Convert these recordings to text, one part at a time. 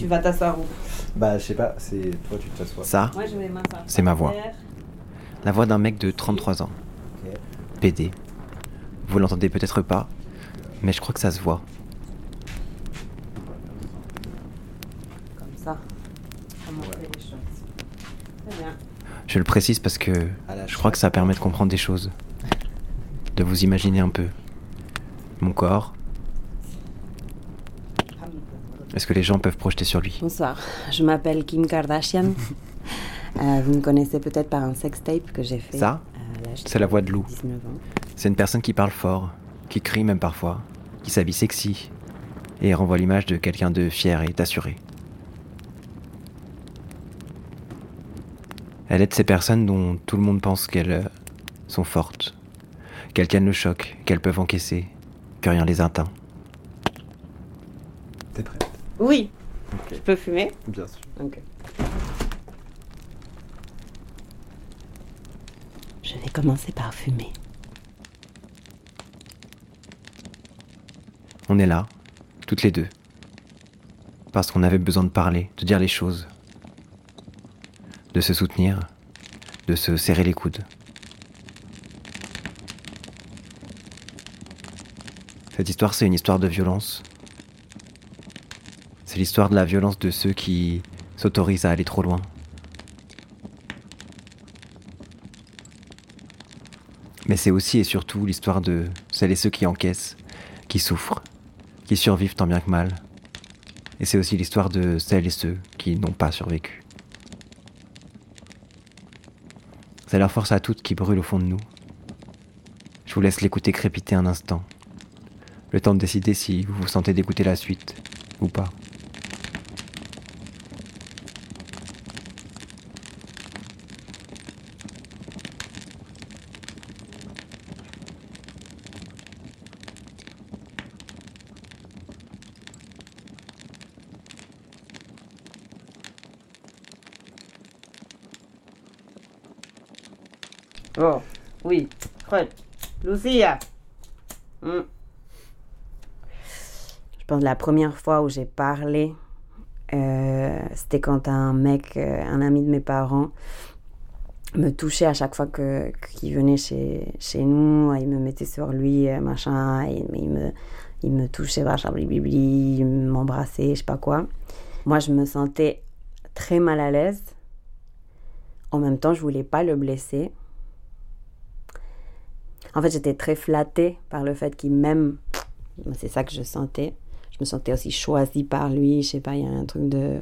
Tu vas t'asseoir où? Bah, je sais pas, c'est toi, tu t'assois. Ça, Moi, je vais m'asseoir. C'est ma voix. la voix d'un mec de 33 ans. Ok. PD. Vous l'entendez peut-être pas, mais je crois que ça se voit. Comme ça. Comment on fait les choses Très bien. Je le précise parce que À la je crois que ça permet de comprendre des choses. De vous imaginer un peu. Mon corps, est-ce que les gens peuvent projeter sur lui Bonsoir, je m'appelle Kim Kardashian. Euh, vous me connaissez peut-être par un sextape que j'ai fait. Ça, l'âge c'est la voix de Lou. 19 ans. C'est une personne qui parle fort, qui crie même parfois, qui s'habille sexy et renvoie l'image de quelqu'un de fier et d'assuré. Elle aide ces personnes dont tout le monde pense qu'elles euh, sont fortes, qu'elles tiennent le choc, qu'elles peuvent encaisser, que rien les atteint. Oui, je peux fumer Bien sûr. Ok. Je vais commencer par fumer. On est là, toutes les deux. Parce qu'on avait besoin de parler, de dire les choses. De se soutenir, de se serrer les coudes. Cette histoire, c'est une histoire de violence. C'est l'histoire de la violence de ceux qui s'autorisent à aller trop loin. Mais c'est aussi et surtout l'histoire de celles et ceux qui encaissent, qui souffrent, qui survivent tant bien que mal. Et c'est aussi l'histoire de celles et ceux qui n'ont pas survécu. C'est leur force à toutes qui brûle au fond de nous. Je vous laisse l'écouter crépiter un instant. Le temps de décider si vous vous sentez d'écouter la suite ou pas. Hmm. Je pense que la première fois où j'ai parlé, euh, c'était quand un mec, euh, un ami de mes parents, me touchait à chaque fois que qu'il venait chez, chez nous. Il me mettait sur lui, euh, machin. Il, il me, il me touchait, machin, blibli, il m'embrassait, je sais pas quoi. Moi, je me sentais très mal à l'aise. En même temps, je voulais pas le blesser. En fait, j'étais très flattée par le fait qu'il m'aime. C'est ça que je sentais. Je me sentais aussi choisie par lui. Je sais pas, il y a un truc de.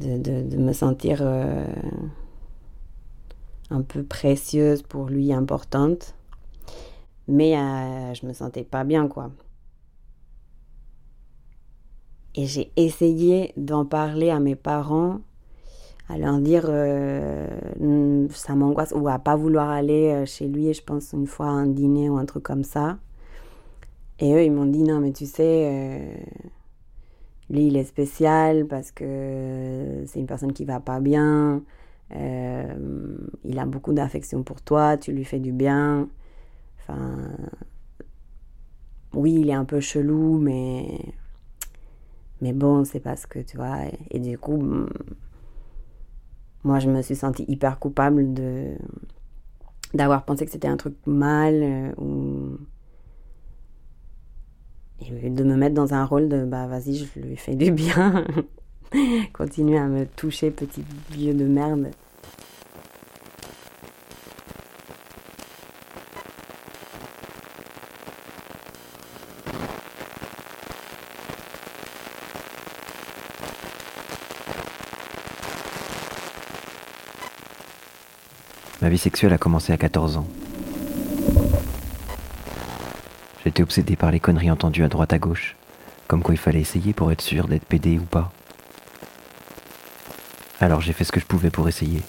de, de, me sentir euh, un peu précieuse pour lui, importante. Mais euh, je me sentais pas bien, quoi. Et j'ai essayé d'en parler à mes parents à leur dire euh, Hmm, ça m'angoisse ou à pas vouloir aller euh, chez lui je pense une fois à un dîner ou un truc comme ça. Et eux ils m'ont dit non mais tu sais euh, lui il est spécial parce que c'est une personne qui va pas bien il a beaucoup d'affection pour toi tu lui fais du bien. Enfin oui il est un peu chelou mais mais bon c'est parce que tu vois. Et du coup hmm, moi, je me suis sentie hyper coupable de d'avoir pensé que c'était un truc mal euh, ou de me mettre dans un rôle de bah vas-y, je lui fais du bien. Continue à me toucher, petit vieux de merde. Ma vie sexuelle a commencé à 14 ans. J'étais obsédé par les conneries entendues à droite à gauche, comme quoi il fallait essayer pour être sûr d'être pédé ou pas. Alors j'ai fait ce que je pouvais pour essayer.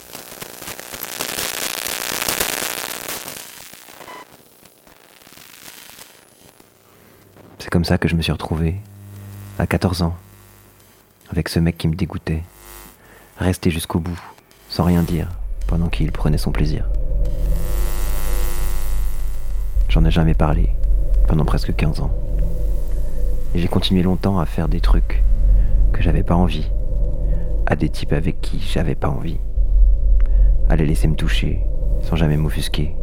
C'est comme ça que je me suis retrouvé, à 14 ans, avec ce mec qui me dégoûtait, resté jusqu'au bout, sans rien dire, pendant qu'il prenait son plaisir. J'en ai jamais parlé, pendant presque 15 ans. Et j'ai continué longtemps à faire des trucs que j'avais pas envie, à des types avec qui j'avais pas envie, à les laisser me toucher sans jamais m'offusquer.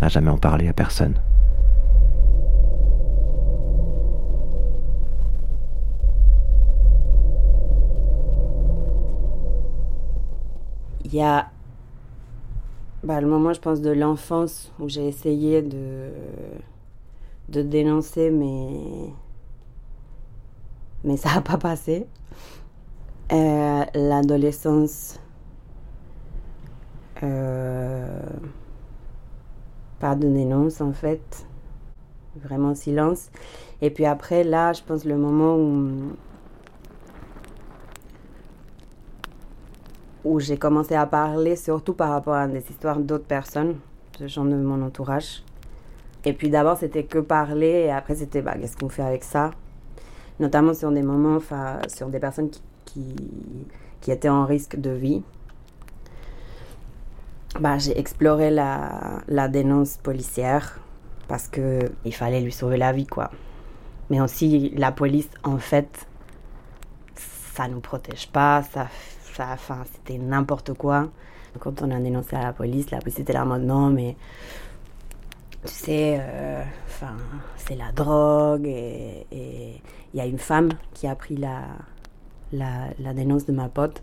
À jamais en parler à personne. Il y a bah, le moment, je pense, de l'enfance où j'ai essayé de, de dénoncer, mais, mais ça n'a pas passé. Euh, L'adolescence, euh, pas de dénonce en fait, vraiment silence. Et puis après, là, je pense le moment où où j'ai commencé à parler surtout par rapport à des histoires d'autres personnes, de gens de mon entourage. Et puis d'abord c'était que parler et après c'était bah, qu'est-ce qu'on fait avec ça? Notamment sur des moments, sur des personnes qui, qui, étaient en risque de vie. Bah, j'ai exploré la, dénonce policière parce que il fallait lui sauver la vie quoi. Mais aussi la police en fait ça nous protège pas, ça enfin, c'était n'importe quoi. Quand on a dénoncé à la police, la police était là en non, mais tu sais, euh, c'est la drogue. Et il y a une femme qui a pris la, la, la, dénonce de ma pote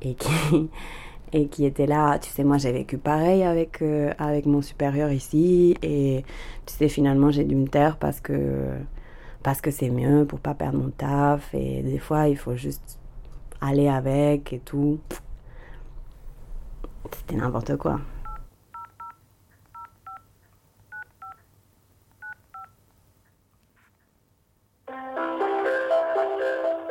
et qui, et qui était là. Tu sais, moi j'ai vécu pareil avec, euh, avec mon supérieur ici. Et tu sais, finalement j'ai dû me taire parce que parce que c'est mieux pour pas perdre mon taf. Et des fois, il faut juste aller avec et tout. C'était n'importe quoi.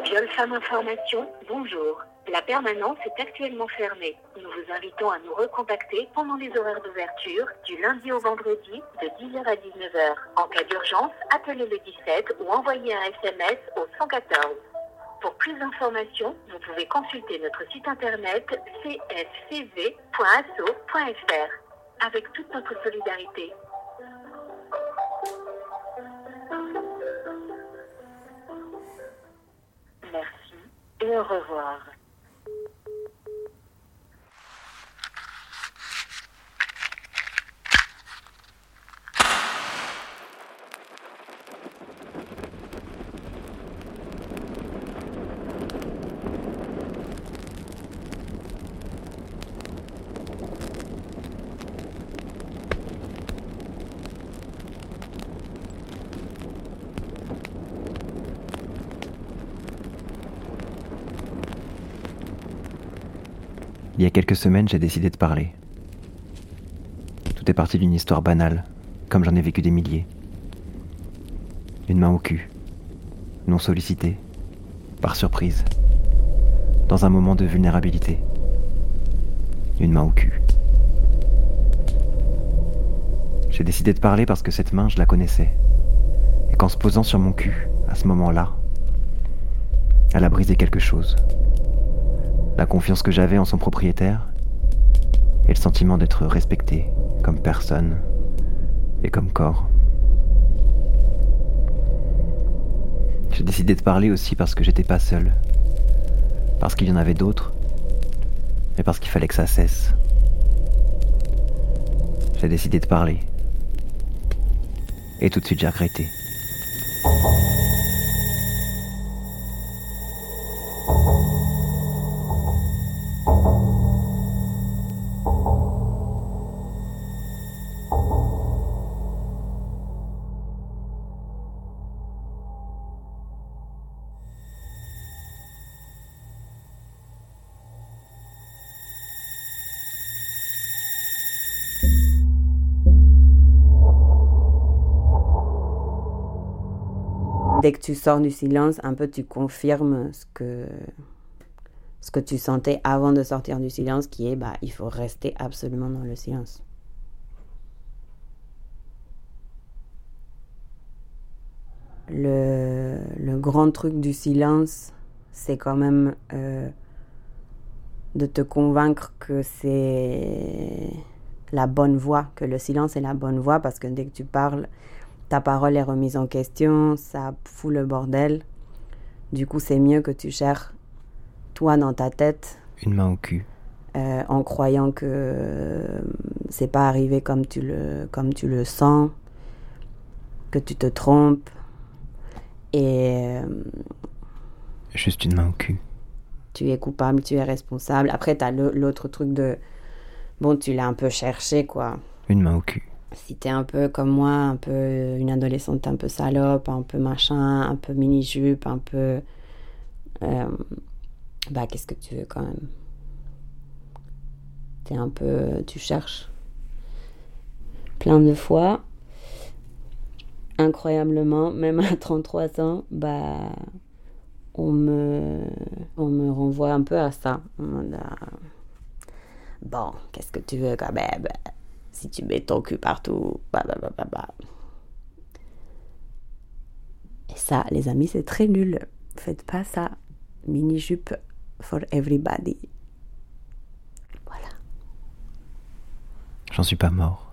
Viol Femme Information, bonjour. La permanence est actuellement fermée. Nous vous invitons à nous recontacter pendant les horaires d'ouverture du lundi au vendredi de 10h à 19h. En cas d'urgence, appelez le 17 ou envoyez un SMS au 114. Pour plus d'informations, vous pouvez consulter notre site internet cscv.asso.fr avec toute notre solidarité. Merci et au revoir. Il y a quelques semaines, j'ai décidé de parler. Tout est parti d'une histoire banale, comme j'en ai vécu des milliers. Une main au cul, non sollicitée, par surprise, dans un moment de vulnérabilité. Une main au cul. J'ai décidé de parler parce que cette main, je la connaissais. Et qu'en se posant sur mon cul, à ce moment-là, elle a brisé quelque chose la confiance que j'avais en son propriétaire et le sentiment d'être respecté comme personne et comme corps. J'ai décidé de parler aussi parce que j'étais pas seul, parce qu'il y en avait d'autres, et parce qu'il fallait que ça cesse. J'ai décidé de parler. Et tout de suite j'ai regretté. Dès que tu sors du silence, un peu tu confirmes ce que, ce que tu sentais avant de sortir du silence, qui est bah, il faut rester absolument dans le silence. Le, le grand truc du silence, c'est quand même euh, de te convaincre que c'est la bonne voie, que le silence est la bonne voie, parce que dès que tu parles, ta parole est remise en question, ça fout le bordel. Du coup, c'est mieux que tu cherches, toi, dans ta tête. Une main au cul. Euh, en croyant que euh, c'est pas arrivé comme tu, le, comme tu le sens, que tu te trompes. Et. Euh, Juste une main au cul. Tu es coupable, tu es responsable. Après, tu as l'autre truc de. Bon, tu l'as un peu cherché, quoi. Une main au cul. Si t'es un peu comme moi, un peu une adolescente un peu salope, un peu machin, un peu mini-jupe, un peu. bah, qu'est-ce que tu veux quand même? T'es un peu. Tu cherches. Plein de fois. Incroyablement, même à 33 ans, bah. On me, on me renvoie un peu à ça. Bon, qu'est-ce que tu veux quand même? Si tu mets ton cul partout, bah, bah, bah, bah, Et ça, les amis, c'est très nul. Faites pas ça. Mini-jupe for everybody. J'en suis pas mort.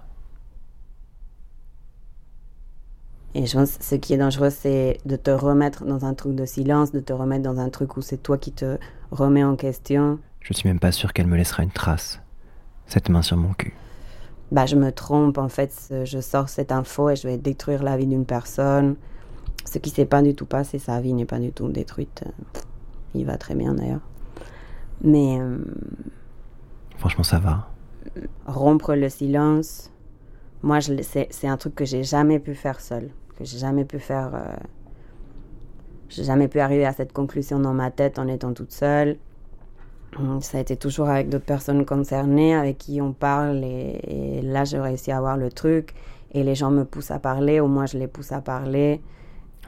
Et je pense ce qui est dangereux, c'est de te remettre dans un truc de silence, de te remettre dans un truc où c'est toi qui te remets en question. Je suis même pas sûr qu'elle me laissera une trace. Cette main sur mon cul. Bah, je me trompe, en fait, je sors cette info et je vais détruire la vie d'une personne. Ce qui s'est pas du tout passé, sa vie n'est pas du tout détruite. Il va très bien d'ailleurs. Mais. Euh, Franchement, ça va rompre le silence, moi, c'est un truc que j'ai jamais pu faire seul, que j'ai jamais pu faire. Euh, j'ai jamais pu arriver à cette conclusion dans ma tête en étant toute seule. Hum, ça a été toujours avec d'autres personnes concernées, avec qui on parle, et, là, j'ai réussi à avoir le truc. Et les gens me poussent à parler, ou moi, je les pousse à parler.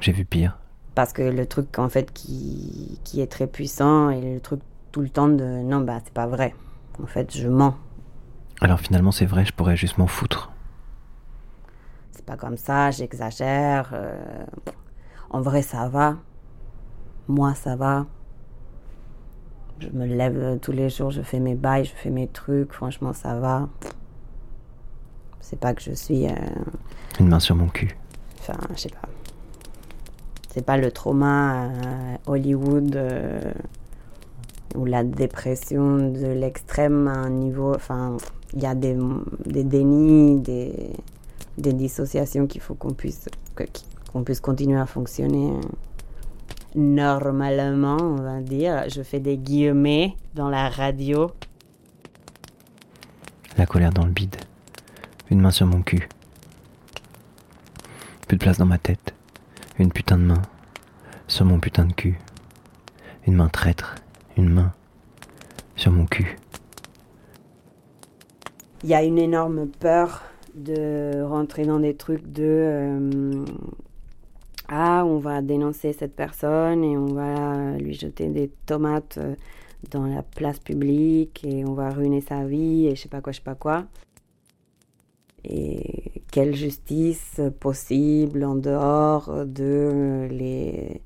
J'ai vu pire. Parce que le truc, en fait, qui, qui est très puissant, et le truc tout le temps de non, bah, c'est pas vrai. En fait, je mens. Alors finalement, c'est vrai, je pourrais juste m'en foutre. C'est pas comme ça, j'exagère. Euh, en vrai, ça va. Moi, ça va. Je me lève tous les jours, je fais mes bails, je fais mes trucs. Franchement, ça va. C'est pas que je suis. Euh, Une main sur mon cul. Enfin, je sais pas. C'est pas le trauma euh, Hollywood ou la dépression de l'extrême à un niveau. Enfin, il y a des, des dénis, des, des dissociations qu'il faut qu'on puisse, qu'on puisse continuer à fonctionner normalement, on va dire. Je fais des guillemets dans la radio. La colère dans le bide. Une main sur mon cul. Plus de place dans ma tête. Une putain de main. Sur mon putain de cul. Une main traître. Une main. Sur mon cul il y a une énorme peur de rentrer dans des trucs de euh, ah on va dénoncer cette personne et on va lui jeter des tomates euh, dans la place publique et on va ruiner sa vie et je sais pas quoi je sais pas quoi. Et quelle justice possible en dehors de les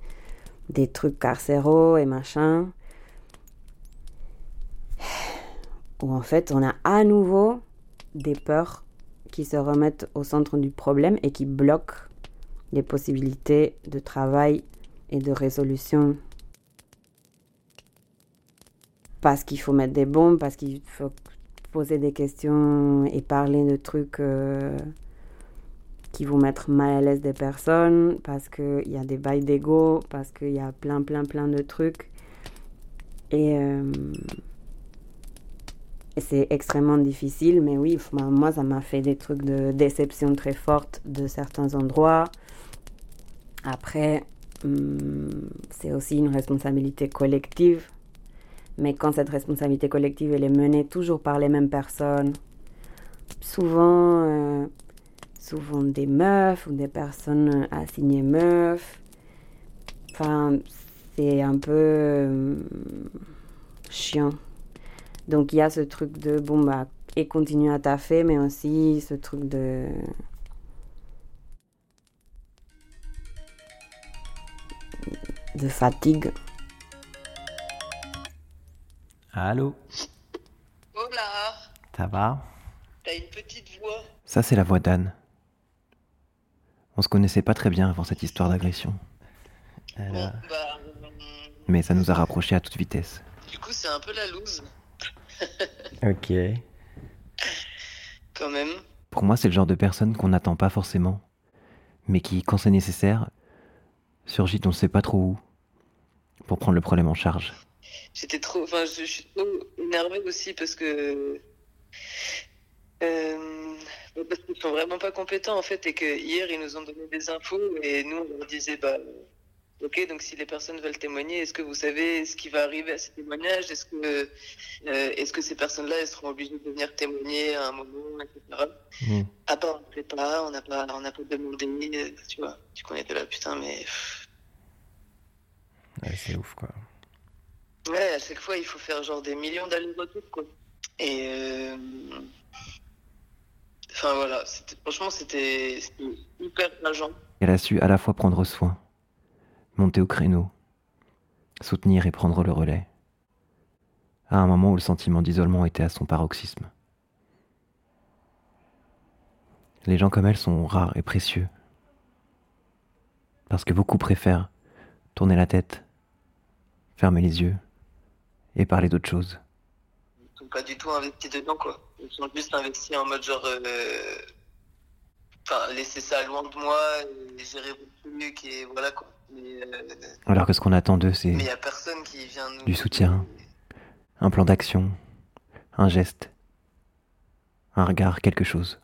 des trucs carcéraux et machin. Où en fait on a à nouveau des peurs qui se remettent au centre du problème et qui bloquent les possibilités de travail et de résolution. Parce qu'il faut mettre des bombes, parce qu'il faut poser des questions et parler de trucs euh, qui vont mettre mal à l'aise des personnes, parce qu'il y a des bails d'ego, parce qu'il y a plein, plein, plein de trucs. Et. Euh, c'est extrêmement difficile, mais oui, moi, ça m'a fait des trucs de déception très forte de certains endroits. Après, hum, c'est aussi une responsabilité collective. Mais quand cette responsabilité collective, elle est menée toujours par les mêmes personnes, souvent, euh, souvent des meufs ou des personnes assignées meufs, enfin, c'est un peu hum, chiant. Donc il y a ce truc de bon bah et continue à taffer, mais aussi ce truc de de fatigue. Allô Hola Ça va T'as une petite voix. Ça c'est la voix d'Anne. On se connaissait pas très bien avant cette histoire d'agression. Elle Bon, a- bah, Mais ça nous a rapprochés à toute vitesse. du coup, c'est un peu la loose, Ok. quand même. Pour moi, c'est le genre de personne qu'on n'attend pas forcément, mais qui, quand c'est nécessaire, surgit on ne sait pas trop où, pour prendre le problème en charge. J'étais trop, enfin, je, suis trop énervée aussi parce que, euh, parce qu'ils sont vraiment pas compétents en fait et que hier ils nous ont donné des infos et nous on leur disait bah, ok donc si les personnes veulent témoigner, est-ce que vous savez ce qui va arriver à ces témoignages, est-ce que, euh, est-ce que ces personnes-là elles seront obligées de venir témoigner à un moment, etc. Mm. Ah bah on ne sait pas, on n'a pas, on n'a pas demandé, euh, tu vois, tu connais de là putain mais. Ouais, c'est ouf, quoi. Ouais, à chaque fois, il faut faire genre des millions d'allers-retours, quoi. Et. euh, Enfin voilà, c'était- franchement, c'était c'était hyper rageant. Elle a su à la fois prendre soin, monter au créneau, soutenir et prendre le relais, à un moment où le sentiment d'isolement était à son paroxysme. Les gens comme elle sont rares et précieux, parce que beaucoup préfèrent tourner la tête, fermer les yeux et parler d'autre chose. Ils sont pas du tout investis dedans, quoi. Ils sont juste investis en mode genre. euh, Enfin, laisser ça loin de moi et gérer votre truc et voilà, quoi. Mais Alors que ce qu'on attend d'eux, c'est nous. Du soutien. un plan d'action, un geste, un regard, quelque chose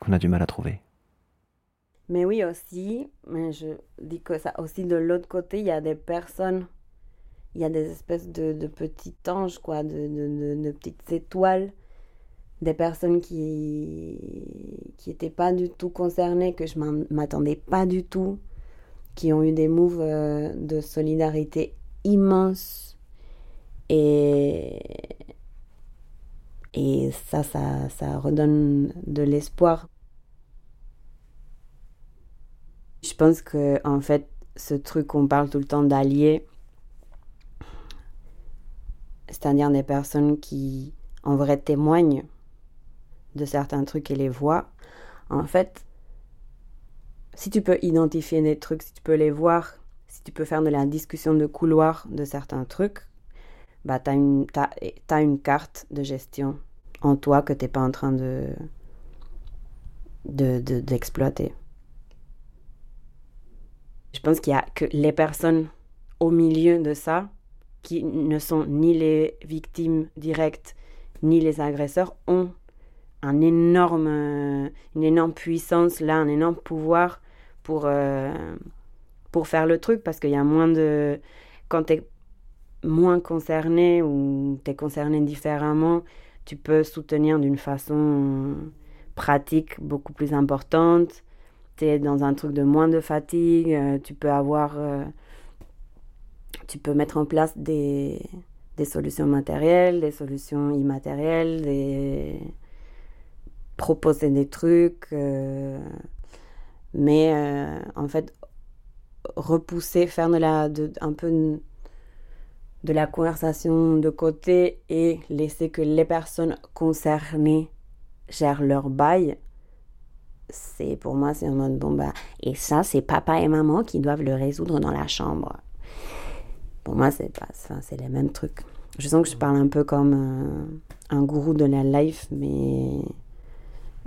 qu'on a du mal à trouver. Mais oui aussi, mais je dis que ça aussi de l'autre côté, il y a des personnes, il y a des espèces de, de petits anges, quoi, de, de, de- de petites étoiles, des personnes qui qui étaient pas du tout concernées, que je m'attendais pas du tout, qui ont eu des moves euh, de solidarité immenses. Et, et ça, ça, ça redonne de l'espoir. Je pense que en fait, ce truc qu'on parle tout le temps d'alliés, c'est-à-dire des personnes qui en vrai témoignent de certains trucs et les voient, en fait, si tu peux identifier des trucs, si tu peux les voir, si tu peux faire de la discussion de couloir de certains trucs, bah t'as une, t'as, t'as une carte de gestion en toi que t'es pas en train de, de, de- d'exploiter. Je pense qu'il y a que les personnes au milieu de ça, qui ne sont ni les victimes directes, ni les agresseurs, ont un énorme, euh, une énorme puissance, là, un énorme pouvoir pour, euh, pour faire le truc, parce qu'il y a moins de... Quand tu es moins concerné ou tu es concerné différemment, tu peux soutenir d'une façon pratique beaucoup plus importante. Tu es dans un truc de moins de fatigue, euh, tu peux avoir, tu peux mettre en place des, des solutions matérielles, des solutions immatérielles, des proposer des trucs, euh, mais euh, en fait repousser, faire de la, de, un peu de la conversation de côté et laisser que les personnes concernées gèrent leur bail c'est pour moi c'est en mode bon bah et ça c'est papa et maman qui doivent le résoudre dans la chambre. Pour moi c'est pas c'est les mêmes trucs. Je sens que je parle un peu comme euh, un gourou de la life mais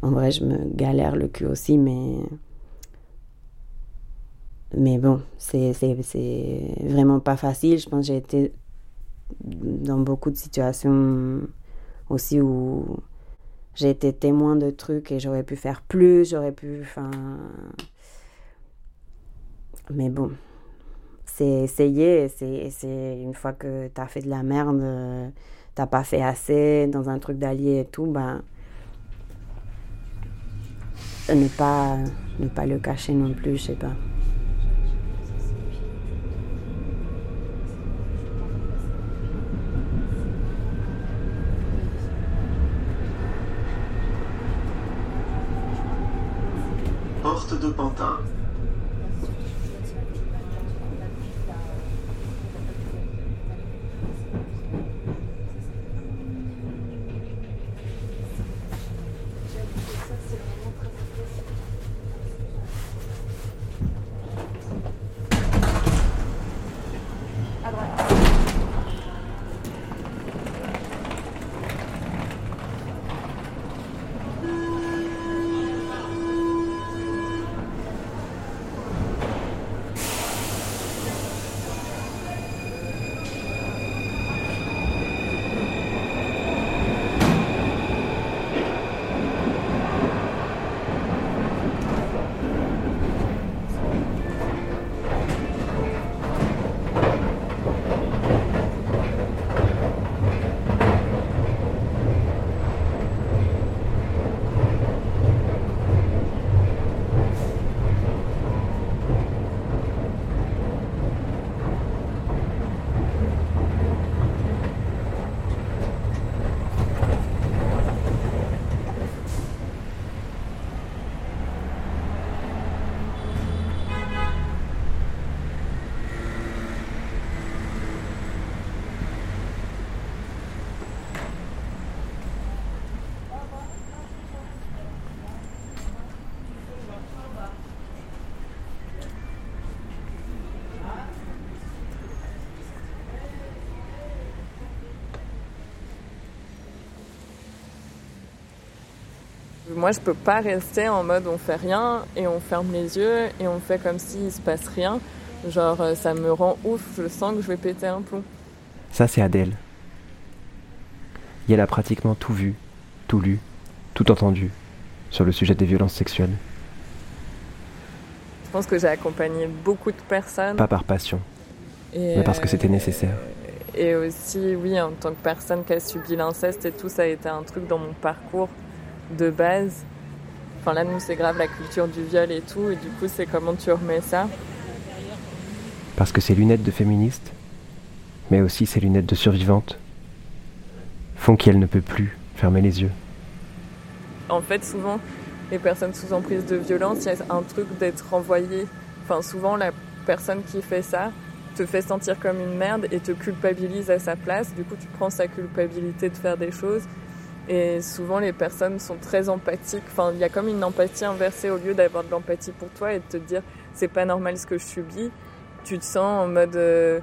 en vrai je me galère le cul aussi mais mais bon c'est vraiment pas facile je pense que j'ai été dans beaucoup de situations aussi où j'ai été témoin de trucs et j'aurais pu faire plus, j'aurais pu. Mais bon, c'est essayer. C'est c'est une fois que t'as fait de la merde, euh, t'as pas fait assez dans un truc d'allié et tout, ben. Ne pas, ne pas le cacher non plus, je sais pas. Porte de Pantin. Moi, je peux pas rester en mode on fait rien et on ferme les yeux et on fait comme s'il se passe rien. Genre, euh, ça me rend ouf, je sens que je vais péter un plomb. Ça, c'est Adèle. Et elle a pratiquement tout vu, tout lu, tout entendu sur le sujet des violences sexuelles. Je pense que j'ai accompagné beaucoup de personnes. Pas par passion, et, mais parce que c'était euh, nécessaire. Et aussi, oui, en tant que personne qui a subi l'inceste et tout, ça a été un truc dans mon parcours de base. Enfin là, nous, c'est grave la culture du viol et tout, et du coup, c'est comment tu remets ça. Parce que ces lunettes de féministe, mais aussi ces lunettes de survivante, font qu'elle ne peut plus fermer les yeux. En fait, souvent, les personnes sous emprise de violence, il y a un truc d'être renvoyé. Enfin, souvent, la personne qui fait ça te fait sentir comme une merde et te culpabilise à sa place. Du coup, tu prends sa culpabilité de faire des choses. Et souvent, les personnes sont très empathiques. Enfin, il y a comme une empathie inversée au lieu d'avoir de l'empathie pour toi et de te dire c'est pas normal ce que je subis. Tu te sens en mode euh,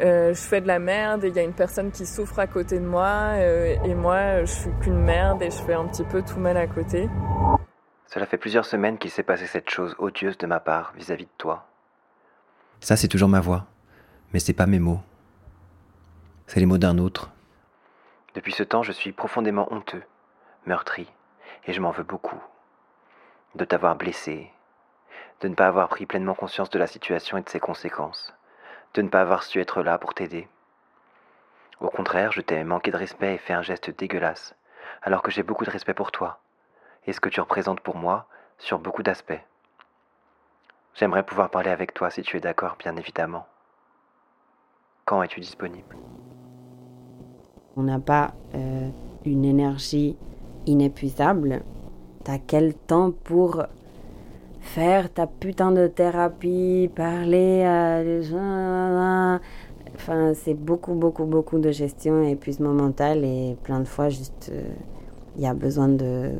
euh, je fais de la merde et il y a une personne qui souffre à côté de moi euh, et moi je suis qu'une merde et je fais un petit peu tout mal à côté. Cela fait plusieurs semaines qu'il s'est passé cette chose odieuse de ma part vis-à-vis de toi. Ça, c'est toujours ma voix, mais c'est pas mes mots. C'est les mots d'un autre. Depuis ce temps, je suis profondément honteux, meurtri, et je m'en veux beaucoup. De t'avoir blessé, de ne pas avoir pris pleinement conscience de la situation et de ses conséquences, de ne pas avoir su être là pour t'aider. Au contraire, je t'ai manqué de respect et fait un geste dégueulasse, alors que j'ai beaucoup de respect pour toi, et ce que tu représentes pour moi sur beaucoup d'aspects. J'aimerais pouvoir parler avec toi si tu es d'accord, bien évidemment. Quand es-tu disponible? On n'a pas euh, une énergie inépuisable. T'as quel temps pour faire ta putain de thérapie, parler à des gens Enfin, c'est beaucoup, beaucoup, beaucoup de gestion et épuisement mental et plein de fois, juste, il y a besoin de,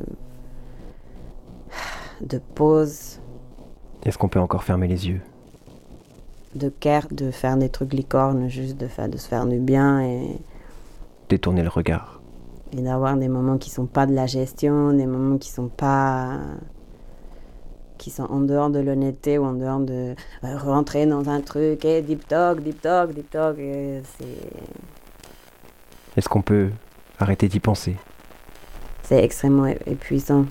de pause, Est-ce qu'on peut encore fermer les yeux? De care, de faire des trucs licornes, juste de, faire, de se faire du bien et, Détourner le regard. et d'avoir des moments qui sont pas de la gestion, des moments qui sont pas qui sont en dehors de l'honnêteté ou en dehors de euh, rentrer dans un truc et deep talk, deep talk, deep talk, et c'est Est-ce qu'on peut arrêter d'y penser? C'est extrêmement épuisant.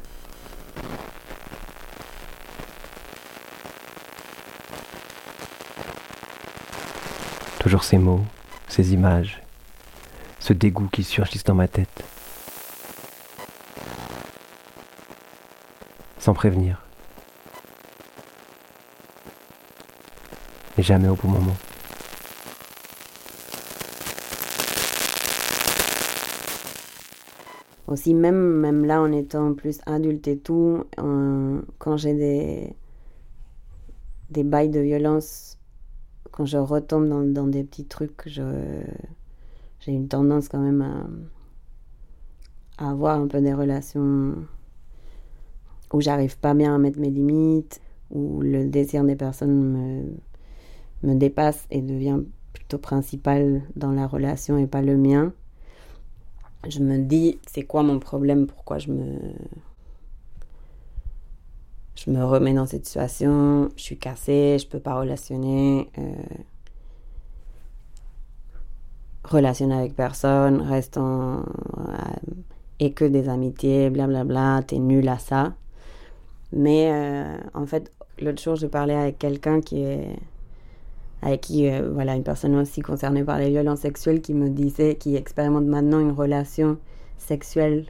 Toujours ces mots, ces images, ce dégoût qui surgissent dans ma tête. Sans prévenir. Et jamais au bon moment. Aussi, même, même là, en étant plus adulte et tout, quand j'ai des, des bails de violence, quand je retombe dans des petits trucs, je, j'ai une tendance quand même à, avoir un peu des relations où j'arrive pas bien à mettre mes limites, où le désir des personnes me, me dépasse et devient plutôt principal dans la relation et pas le mien. Je me dis c'est quoi mon problème? Pourquoi je me je me remets dans cette situation? Je suis cassée je peux pas relationner euh, relationner avec personne reste euh, et que des amitiés blablabla t'es nul à ça. Mais euh, en fait l'autre jour je parlais avec quelqu'un qui est avec qui, euh, voilà, une personne aussi concernée par les violences sexuelles qui me disait, qui expérimente maintenant une relation sexuelle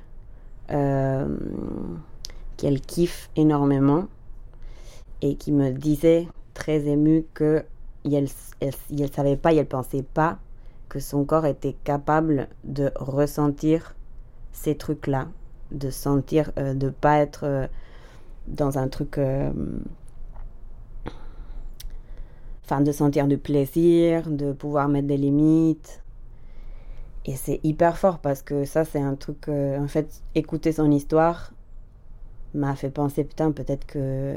qu'elle kiffe énormément et qui me disait très émue que elle, elle, elle savait pas, elle pensait pas que son corps était capable de ressentir ces trucs-là, de sentir, euh, de pas être euh, dans un truc euh, enfin de sentir du plaisir, de pouvoir mettre des limites. Et c'est hyper fort parce que ça, c'est un truc. euh, en fait, écouter son histoire m'a fait penser, putain, peut-être que,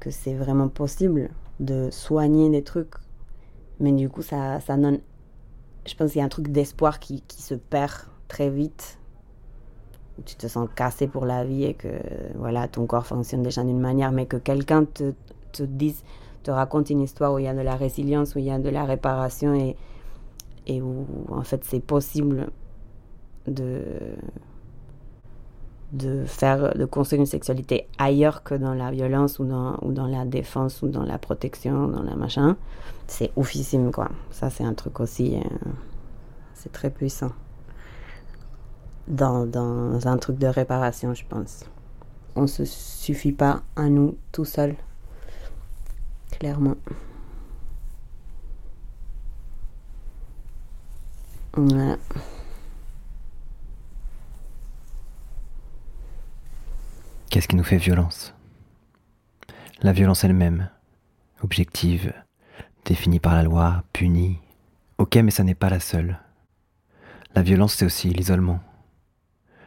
que c'est vraiment possible de soigner des trucs. Mais du coup, ça, ça donne. Je pense qu'il y a un truc d'espoir qui, qui se perd très vite. tu te sens cassé pour la vie et que voilà, ton corps fonctionne déjà d'une manière, mais que quelqu'un te, te dise, te raconte une histoire où il y a de la résilience, où il y a de la réparation et, et où en fait c'est possible de de faire de construire une sexualité ailleurs que dans la violence ou dans, ou dans la défense ou dans la protection dans la machin c'est oufissime quoi. Ça c'est un truc aussi euh, c'est très puissant. Dans, dans un truc de réparation je pense. On se suffit pas à nous tout seul. Clairement. Voilà Qu'est-ce qui nous fait violence? La violence elle-même, objective, définie par la loi, punie. Ok, mais ça n'est pas la seule. La violence, c'est aussi l'isolement,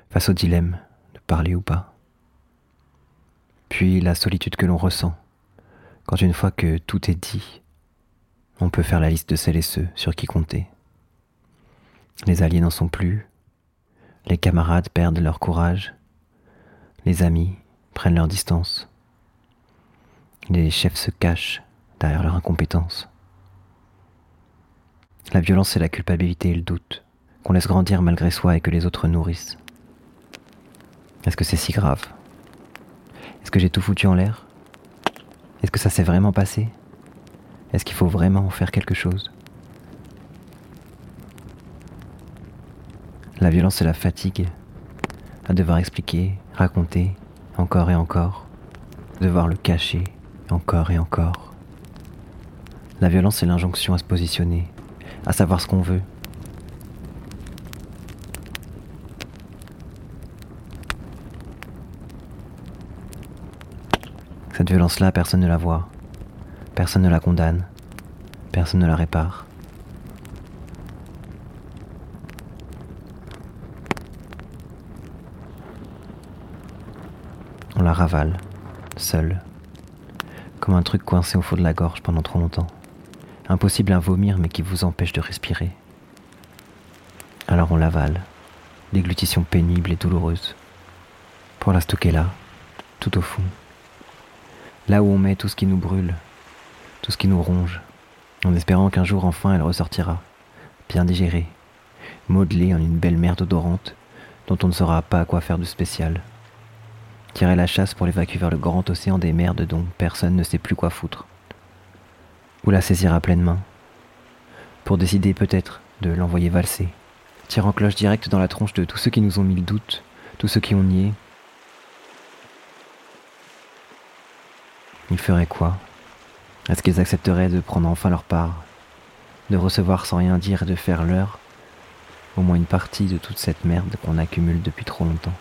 face au dilemme de parler ou pas. Puis la solitude que l'on ressent, quand une fois que tout est dit, on peut faire la liste de celles et ceux sur qui compter. Les alliés n'en sont plus, les camarades perdent leur courage, les amis prennent leur distance. Les chefs se cachent derrière leur incompétence. La violence, c'est la culpabilité et le doute qu'on laisse grandir malgré soi et que les autres nourrissent. Est-ce que c'est si grave? Est-ce que j'ai tout foutu en l'air? Est-ce que ça s'est vraiment passé? Est-ce qu'il faut vraiment en faire quelque chose? La violence, c'est la fatigue à devoir expliquer, raconter, encore et encore, devoir le cacher, encore et encore. La violence, c'est l'injonction à se positionner, à savoir ce qu'on veut. Cette violence-là, personne ne la voit, personne ne la condamne, personne ne la répare. On la ravale, seule, comme un truc coincé au fond de la gorge pendant trop longtemps. Impossible à vomir mais qui vous empêche de respirer. Alors on l'avale, déglutition pénible et douloureuse, pour la stocker là, tout au fond. Là où on met tout ce qui nous brûle, tout ce qui nous ronge, en espérant qu'un jour enfin elle ressortira, bien digérée, modelée en une belle merde odorante dont on ne saura pas à quoi faire de spécial tirer la chasse pour l'évacuer vers le grand océan des merdes dont personne ne sait plus quoi foutre. Ou la saisir à pleine main, pour décider peut-être de l'envoyer valser, tirant cloche directe dans la tronche de tous ceux qui nous ont mis le doute, tous ceux qui ont nié. Ils feraient quoi? Est-ce qu'ils accepteraient de prendre enfin leur part, de recevoir sans rien dire et de faire leur, au moins une partie de toute cette merde qu'on accumule depuis trop longtemps